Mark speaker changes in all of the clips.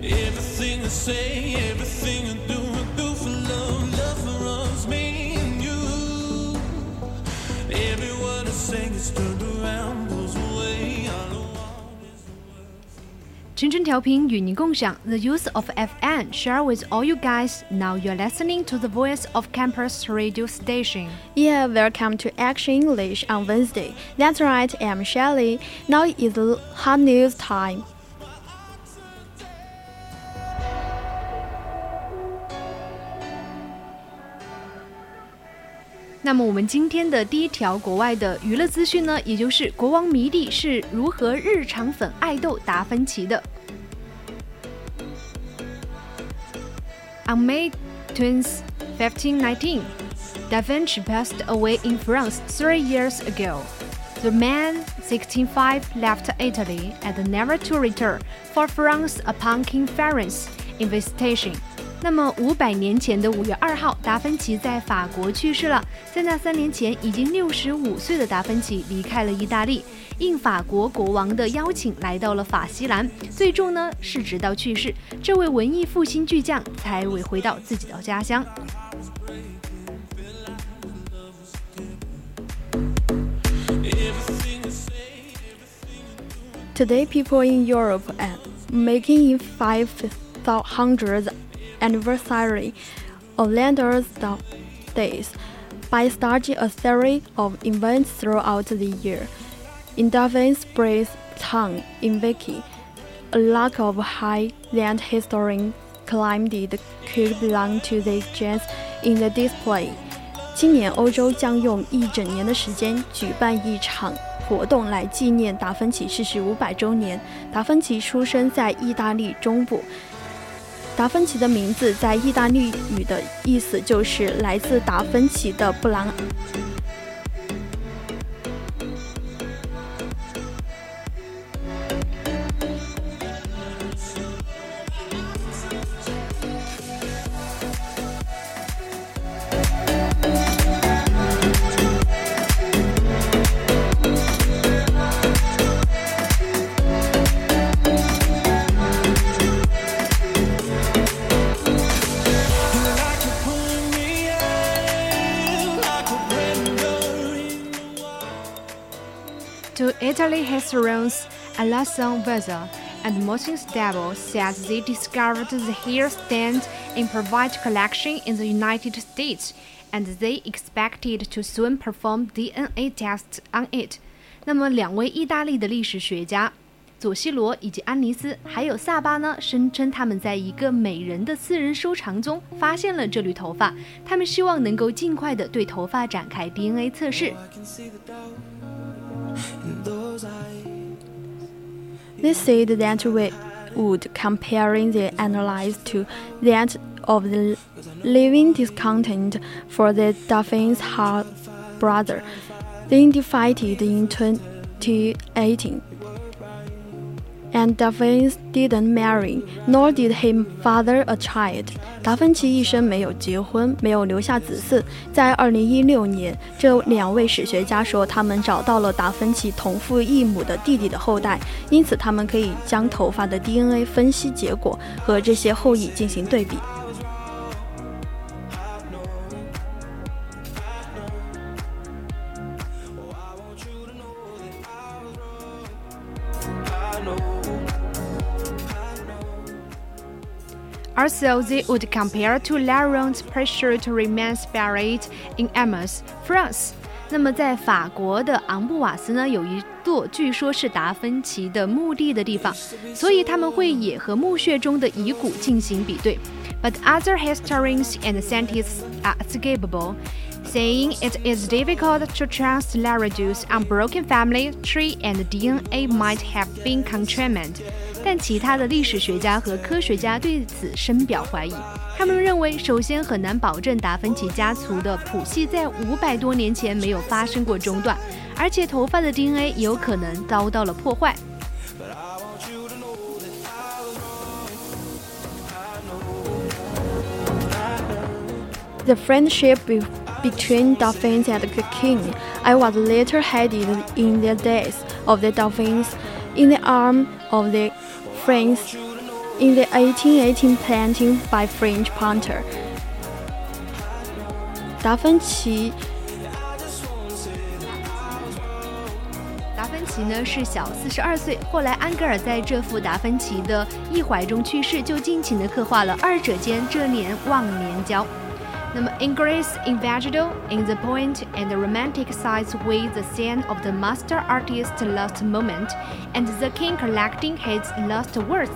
Speaker 1: Everything I say, everything I do,
Speaker 2: 青春调频与您共享 The use of FN share with all you guys. Now you're listening to the voice of campus radio station.
Speaker 3: Yeah, welcome to Action English on Wednesday. That's right, I'm Shelly. Now is hot news time.
Speaker 2: 那么我们今天的第一条国外的娱乐资讯呢，也就是国王迷弟是如何日常粉爱豆达芬奇的。On May 20, 1519, Da Vinci passed away in France three years ago. The man, 1605, left Italy and never to return for France upon King Ferenc invitation. 那么五百年前的五月二号，达芬奇在法国去世了。在那三年前，已经六十五岁的达芬奇离开了意大利，应法国国王的邀请来到了法西兰。最终呢，是直到去世，这位文艺复兴巨匠才未回到自己的家乡。
Speaker 3: Today, people in Europe are making in five thousands. anniversary of Landers days by starting a series of events throughout the year. In Darwin's Brace Town in Vicky, a lack of high-land historian claimed it could belong to the gems in the display. 今年欧洲将用一整年的时间举办一场活动来纪念达芬奇逝世五百周年。达芬奇出生在意大利中部。 达芬奇的名字在意大利语的意思就是来自达芬奇的布
Speaker 1: 兰。
Speaker 2: To Italy historians Alessandro Vezza and Martin Stabile said they discovered the hair stand in private collection in the United States, and they expected to soon perform DNA tests on it. 那么，两位意大利的历史学家佐西罗以及安妮斯，还有萨巴呢，声称他们在一个美人的私人收藏中发现了这缕头发，他们希望能够尽快的对头发展开 DNA 测试。
Speaker 3: They said that we would comparing the analysis to that of the living discontent for the Dolphin's half brother, then defeated in 2018. And Da Vinci didn't marry, nor did him father a child. 达芬奇一生没有结婚，没有留下子嗣。在2016年，这两位史学家说，他们找到了达芬奇同父异母的弟弟的后代，因此他们可以将头发的 DNA 分析结果和这些后裔进行对比。
Speaker 2: So they would compare to Laurent's pressure to remain buried in Amboise, France. 那么，在法国的昂布瓦斯呢，有一座据说是达芬奇的墓地的地方，所以他们会也和墓穴中的遗骨进行比对。But other historians and scientists are skeptical, saying it is difficult to trust Laredoux's unbroken family tree and DNA might have been contaminated. 但其他的历史学家和科学家对此深表怀疑。他们认为，首先很难保证达芬奇家族的谱系在五百多年前没有发生过中断，而且头发的 DNA 有可能遭到了破坏。
Speaker 3: The friendship between dolphins and the king I was later headed in the days of the dolphins in the arm of the French in the 1818 planting by French planter. 达芬奇
Speaker 2: 达芬奇呢是小四十二岁，后来安格尔在这幅达芬奇的忆怀中去世，就尽情地刻画了二者间这年忘年交。The Ingres Invadido in the point and the romantic sides with the scene of the master artist's last moment and the king collecting his last words。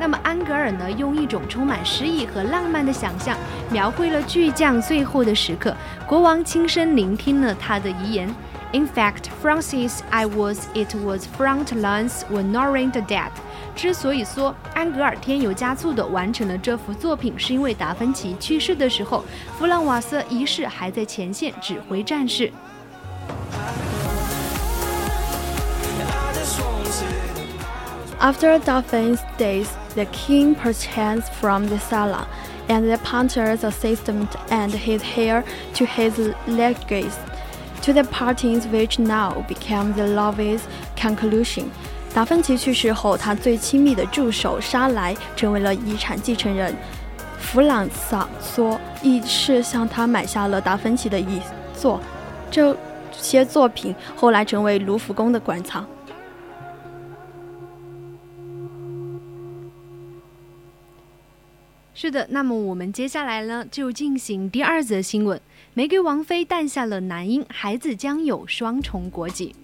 Speaker 2: 那么安格尔呢，用一种充满诗意和浪漫的想象，描绘了巨匠最后的时刻。国王亲身聆听了他的遗言。in fact, Francis I was it was front lines Were Norrin the Dead。之所以说安格尔添油加醋地完成了这幅作品，是因为达芬奇去世的时候，弗朗瓦瑟一世还在前线指挥战事。
Speaker 3: After Dauphin's death, the king purchased from the Salai, and the painter's assistant and his heir to his legacy. To the partings which now became the lovers' conclusion. 达芬奇去世后，他最亲密的助手沙莱成为了遗产继承人。弗朗萨索一世向他买下了达芬奇的遗作，这些作品后来成为卢浮宫的馆藏。
Speaker 2: 是的，那么我们接下来呢就进行第二则新闻：玫瑰王妃诞下了男婴，孩子将有双重国籍。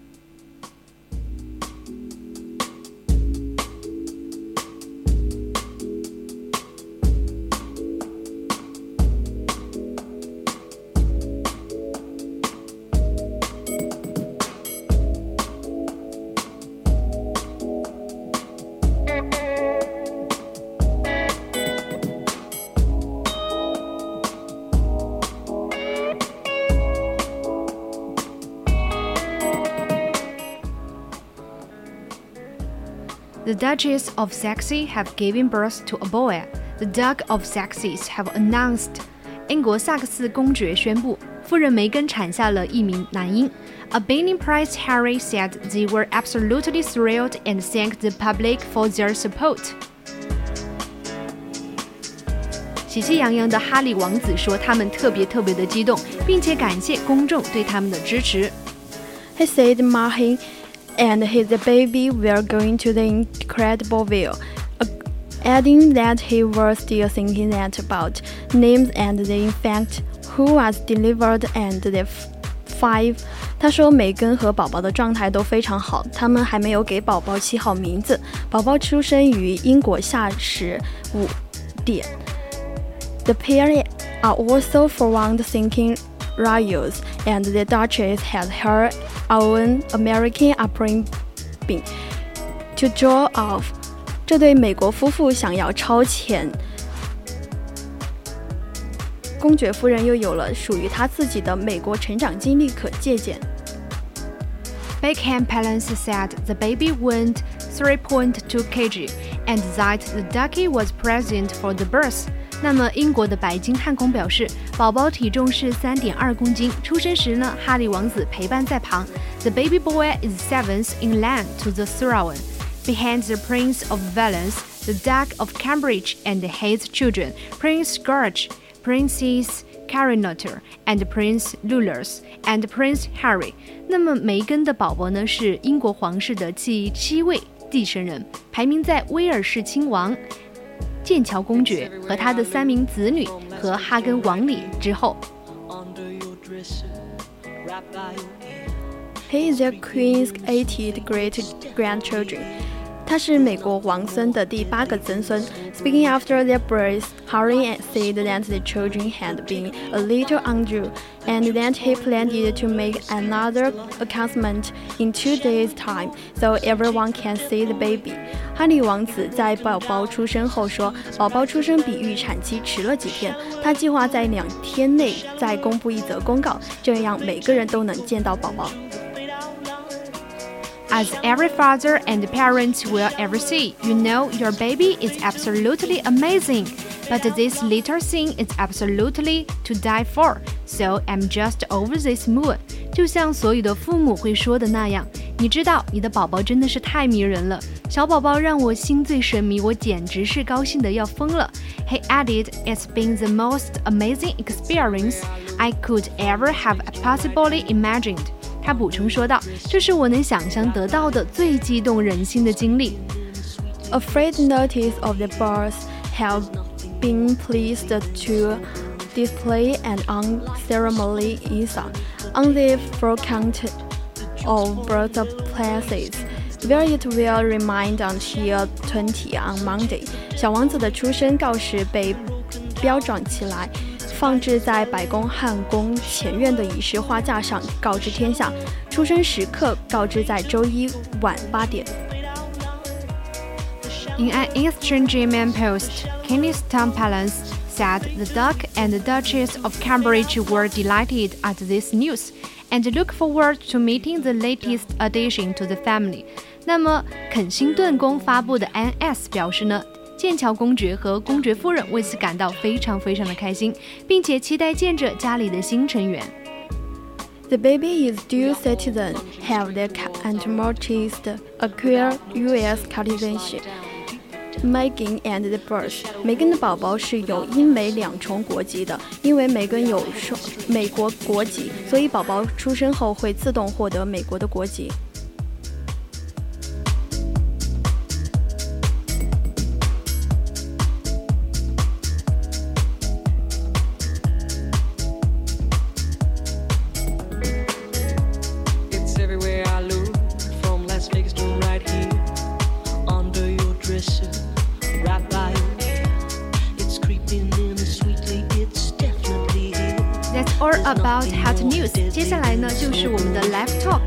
Speaker 2: Duchess of Sussex have given birth to a boy. The Duke of Sussex have announced. 英国萨克斯公爵宣布，夫人梅根产下了一名男婴。Albanian Prince Harry said they were absolutely thrilled and thanked the public for their support. 喜气洋洋的哈利王子说，他们特别特别的激动，并且感谢公众对他们的支持。
Speaker 3: He said, "Mahi." and his baby were going to the incredible view, uh, adding that he was still thinking that about names and the infant who was delivered and the f- five. 他说，梅根和宝宝的状态都非常好，他们还没有给宝宝起好名字。宝宝出生于英国下时五点。The pair are also forward-thinking royals, and the Duchess had her own American upbringing to draw off。这对美国夫妇想要超前，公爵夫人又有了属于她自己的美国成长经历可借鉴。
Speaker 2: Buckingham Palace said the baby weighed 3.2 kg and that the ducky was present for the birth. 那么，英国的白金汉宫表示，宝宝体重是三点二公斤，出生时呢，哈利王子陪伴在旁。The baby boy is seventh in line to the throne, behind the Prince of Wales, the Duke of Cambridge, and his children, Prince George, Princess Carinotter, and Prince Lulus, and Prince Harry。那么，梅根的宝宝呢，是英国皇室的第七位继承人，排名在威尔士亲王。 剑桥公爵和他的三名子女和哈根王里之后。
Speaker 1: under your dresser, right by your ear.
Speaker 3: He is the Queen's 80th great grandchildren. 他是美国王孙的第八个曾孙。Speaking after their birth, Harry said that the children had been a little undue, and that he planned to make another announcement in two days' time, so everyone can see the baby. 哈利王子在宝宝出生后说，宝宝出生比预产期迟了几天，他计划在两天内再公布一则公告，这样每个人都能见到宝宝。
Speaker 2: As every father and parent will ever see, you know your baby is absolutely amazing. But this little thing is absolutely to die for. So I'm just over this moon. 就像所有的父母会说的那样，你知道你的宝宝真的是太迷人了，小宝宝让我心醉神迷，我简直是高兴的要疯了。He added, "It's been the most amazing experience I could ever have possibly imagined." 他补充说道：“这是我能想象得到的最激动人心的经历。
Speaker 3: A freight notice of the birth have been pleased to display an unceremonially inside on the forecount of birthplaces, where it will remain until 20 on Monday. 小王子的出生告示被标装起来。
Speaker 2: In an Eastern German post, Kensington Palace said the Duke and the Duchess of Cambridge were delighted at this news and look forward to meeting the latest addition to the family. 那么，肯辛顿宫发布的 NS 表示呢？剑桥公爵和公爵夫人为此感到非常非常的开心，并且期待见着家里的新成员。
Speaker 3: The baby is dual citizen, have the and mortis acquire U.S. citizenship. Megan and the birth. Megan 的宝宝是有英美两重国籍的，因为梅根有双美国国籍，所以宝宝出生后会自动获得美国的国籍。
Speaker 2: About hot news。接下来呢，就是我们的 live talk。